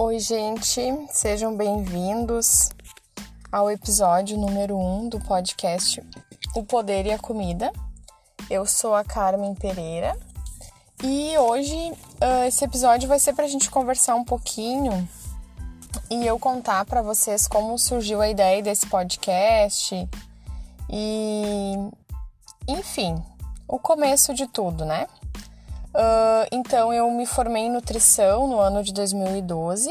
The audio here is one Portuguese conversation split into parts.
Oi, gente, sejam bem-vindos ao episódio número 1 um do podcast O Poder e a Comida. Eu sou a Carmen Pereira e hoje uh, esse episódio vai ser para a gente conversar um pouquinho e eu contar para vocês como surgiu a ideia desse podcast e, enfim, o começo de tudo, né? Uh, então, eu me formei em nutrição no ano de 2012,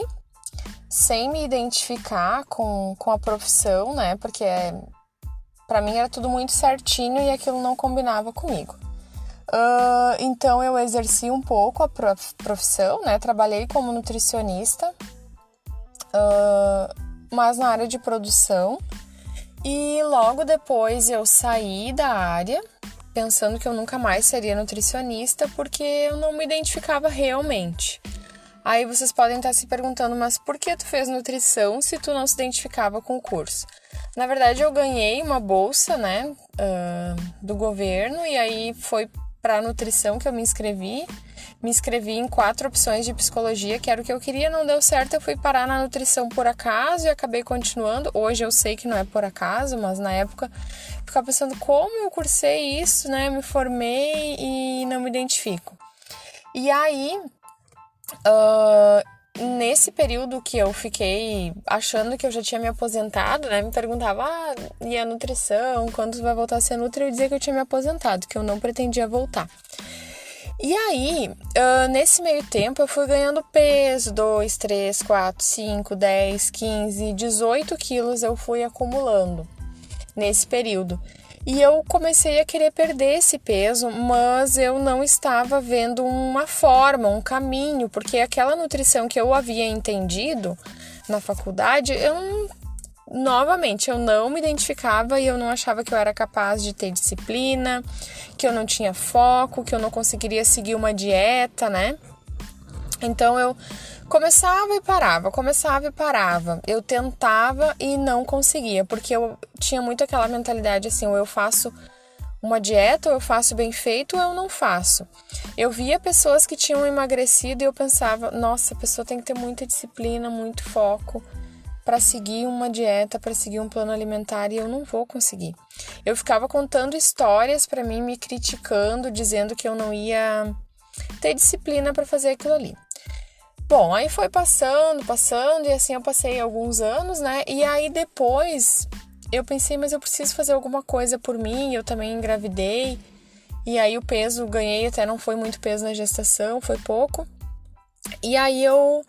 sem me identificar com, com a profissão, né? Porque é, para mim era tudo muito certinho e aquilo não combinava comigo. Uh, então, eu exerci um pouco a profissão, né? Trabalhei como nutricionista, uh, mas na área de produção. E logo depois eu saí da área pensando que eu nunca mais seria nutricionista porque eu não me identificava realmente. Aí vocês podem estar se perguntando, mas por que tu fez nutrição se tu não se identificava com o curso? Na verdade, eu ganhei uma bolsa, né, uh, do governo e aí foi para nutrição que eu me inscrevi me inscrevi em quatro opções de psicologia, que era o que eu queria, não deu certo, eu fui parar na nutrição por acaso e acabei continuando. Hoje eu sei que não é por acaso, mas na época ficava pensando como eu cursei isso, né? Me formei e não me identifico. E aí, uh, nesse período que eu fiquei achando que eu já tinha me aposentado, né? Me perguntava, ah, e a nutrição, quando vai voltar a ser nutri? Eu dizia que eu tinha me aposentado, que eu não pretendia voltar. E aí, uh, nesse meio tempo, eu fui ganhando peso: 2, 3, 4, 5, 10, 15, 18 quilos eu fui acumulando nesse período. E eu comecei a querer perder esse peso, mas eu não estava vendo uma forma, um caminho, porque aquela nutrição que eu havia entendido na faculdade, eu não novamente, eu não me identificava e eu não achava que eu era capaz de ter disciplina, que eu não tinha foco, que eu não conseguiria seguir uma dieta, né? Então eu começava e parava, começava e parava. Eu tentava e não conseguia, porque eu tinha muito aquela mentalidade assim, ou eu faço uma dieta, ou eu faço bem feito, ou eu não faço. Eu via pessoas que tinham emagrecido e eu pensava, nossa, a pessoa tem que ter muita disciplina, muito foco para seguir uma dieta, para seguir um plano alimentar e eu não vou conseguir. Eu ficava contando histórias para mim, me criticando, dizendo que eu não ia ter disciplina para fazer aquilo ali. Bom, aí foi passando, passando e assim eu passei alguns anos, né? E aí depois eu pensei, mas eu preciso fazer alguma coisa por mim. Eu também engravidei. E aí o peso ganhei, até não foi muito peso na gestação, foi pouco. E aí eu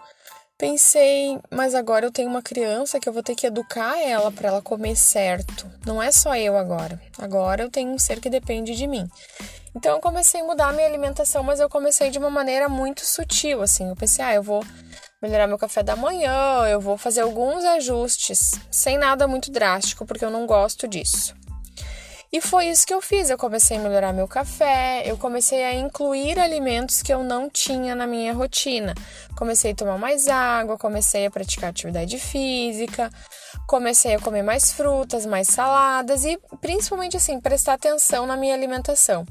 Pensei, mas agora eu tenho uma criança que eu vou ter que educar ela para ela comer certo. Não é só eu agora. Agora eu tenho um ser que depende de mim. Então eu comecei a mudar a minha alimentação, mas eu comecei de uma maneira muito sutil, assim. Eu pensei, ah, eu vou melhorar meu café da manhã, eu vou fazer alguns ajustes, sem nada muito drástico, porque eu não gosto disso. E foi isso que eu fiz. Eu comecei a melhorar meu café, eu comecei a incluir alimentos que eu não tinha na minha rotina. Comecei a tomar mais água, comecei a praticar atividade física, comecei a comer mais frutas, mais saladas e principalmente assim, prestar atenção na minha alimentação.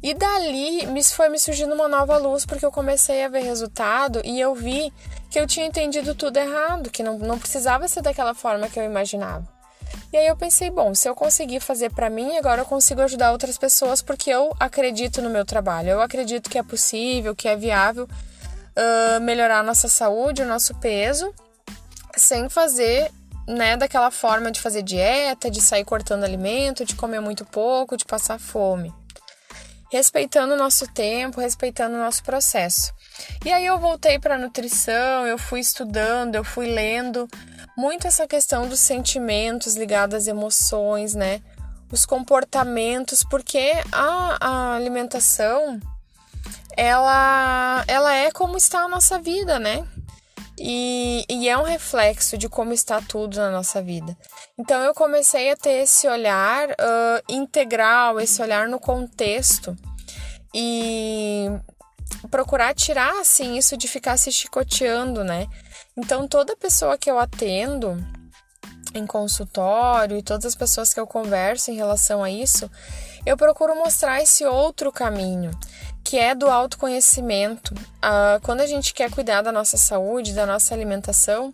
E dali foi me surgindo uma nova luz porque eu comecei a ver resultado e eu vi que eu tinha entendido tudo errado, que não, não precisava ser daquela forma que eu imaginava. E aí eu pensei, bom, se eu conseguir fazer para mim, agora eu consigo ajudar outras pessoas porque eu acredito no meu trabalho. Eu acredito que é possível, que é viável uh, melhorar a nossa saúde, o nosso peso, sem fazer, né, daquela forma de fazer dieta, de sair cortando alimento, de comer muito pouco, de passar fome. Respeitando o nosso tempo, respeitando o nosso processo. E aí eu voltei para nutrição, eu fui estudando, eu fui lendo muito essa questão dos sentimentos ligados às emoções, né? Os comportamentos, porque a, a alimentação ela, ela é como está a nossa vida, né? E, e, é um reflexo de como está tudo na nossa vida. Então eu comecei a ter esse olhar uh, integral, esse olhar no contexto e procurar tirar assim isso de ficar se chicoteando, né? Então, toda pessoa que eu atendo em consultório e todas as pessoas que eu converso em relação a isso, eu procuro mostrar esse outro caminho, que é do autoconhecimento. Uh, quando a gente quer cuidar da nossa saúde, da nossa alimentação,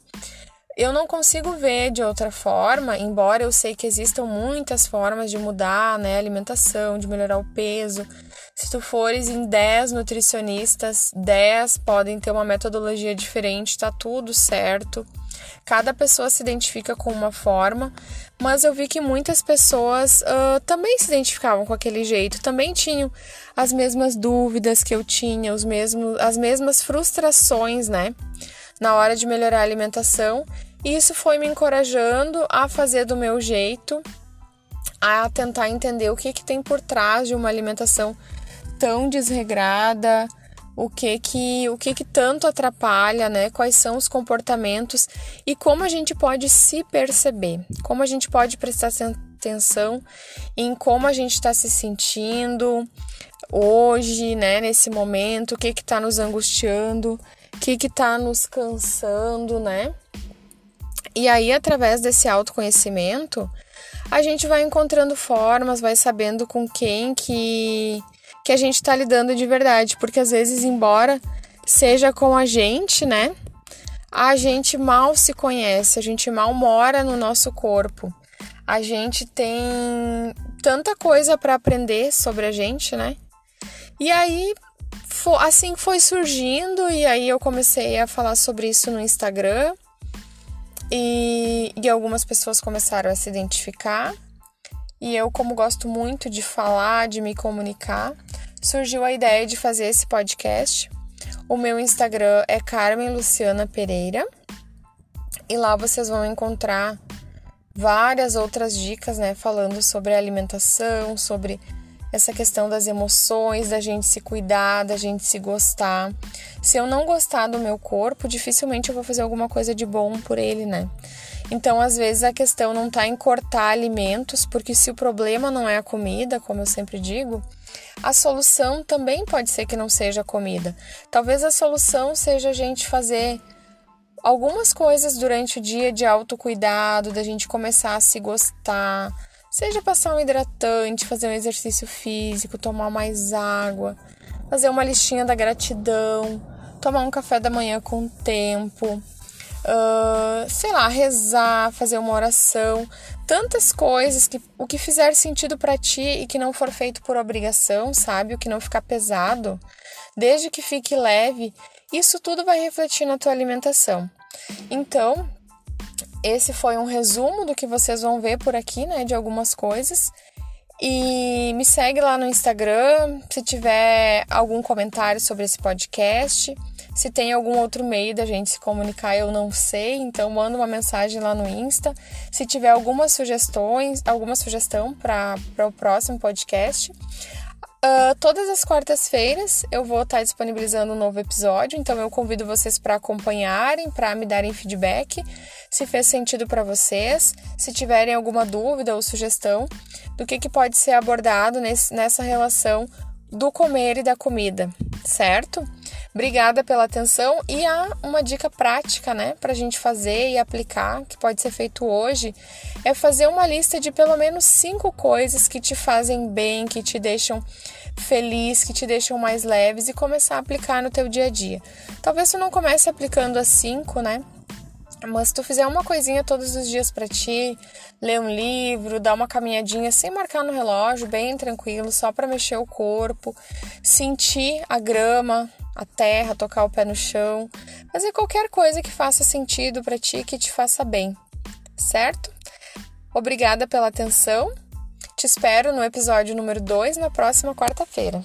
eu não consigo ver de outra forma, embora eu sei que existam muitas formas de mudar né, a alimentação, de melhorar o peso. Tu fores em 10 nutricionistas, 10 podem ter uma metodologia diferente, tá tudo certo. Cada pessoa se identifica com uma forma, mas eu vi que muitas pessoas uh, também se identificavam com aquele jeito, também tinham as mesmas dúvidas que eu tinha, os mesmos, as mesmas frustrações, né? Na hora de melhorar a alimentação. E isso foi me encorajando a fazer do meu jeito, a tentar entender o que, que tem por trás de uma alimentação tão desregrada, o que que o que que tanto atrapalha, né? Quais são os comportamentos e como a gente pode se perceber, como a gente pode prestar atenção em como a gente está se sentindo hoje, né? Nesse momento, o que que está nos angustiando, o que que está nos cansando, né? E aí, através desse autoconhecimento, a gente vai encontrando formas, vai sabendo com quem que que a gente está lidando de verdade, porque às vezes, embora seja com a gente, né? A gente mal se conhece, a gente mal mora no nosso corpo. A gente tem tanta coisa para aprender sobre a gente, né? E aí, assim foi surgindo, e aí eu comecei a falar sobre isso no Instagram. E, e algumas pessoas começaram a se identificar. E eu, como gosto muito de falar, de me comunicar, surgiu a ideia de fazer esse podcast. O meu Instagram é Carmen Luciana Pereira. E lá vocês vão encontrar várias outras dicas, né, falando sobre alimentação, sobre essa questão das emoções, da gente se cuidar, da gente se gostar. Se eu não gostar do meu corpo, dificilmente eu vou fazer alguma coisa de bom por ele, né? Então, às vezes a questão não está em cortar alimentos, porque se o problema não é a comida, como eu sempre digo, a solução também pode ser que não seja a comida. Talvez a solução seja a gente fazer algumas coisas durante o dia de autocuidado, da gente começar a se gostar, seja passar um hidratante, fazer um exercício físico, tomar mais água, fazer uma listinha da gratidão, tomar um café da manhã com tempo uh, sei lá, rezar, fazer uma oração, tantas coisas que o que fizer sentido para ti e que não for feito por obrigação, sabe? O que não ficar pesado, desde que fique leve, isso tudo vai refletir na tua alimentação. Então, esse foi um resumo do que vocês vão ver por aqui, né, de algumas coisas. E me segue lá no Instagram se tiver algum comentário sobre esse podcast. Se tem algum outro meio da gente se comunicar, eu não sei, então manda uma mensagem lá no Insta. Se tiver algumas sugestões, alguma sugestão para o próximo podcast. Uh, todas as quartas-feiras eu vou estar disponibilizando um novo episódio, então eu convido vocês para acompanharem, para me darem feedback, se fez sentido para vocês, se tiverem alguma dúvida ou sugestão do que, que pode ser abordado nesse, nessa relação do comer e da comida, certo? Obrigada pela atenção e há uma dica prática, né, para a gente fazer e aplicar, que pode ser feito hoje, é fazer uma lista de pelo menos cinco coisas que te fazem bem, que te deixam feliz, que te deixam mais leves e começar a aplicar no teu dia a dia. Talvez tu não comece aplicando as cinco, né? Mas se tu fizer uma coisinha todos os dias para ti, ler um livro, dar uma caminhadinha sem marcar no relógio, bem tranquilo, só para mexer o corpo, sentir a grama, a terra, tocar o pé no chão, fazer qualquer coisa que faça sentido para ti, que te faça bem, certo? Obrigada pela atenção. Te espero no episódio número 2 na próxima quarta-feira.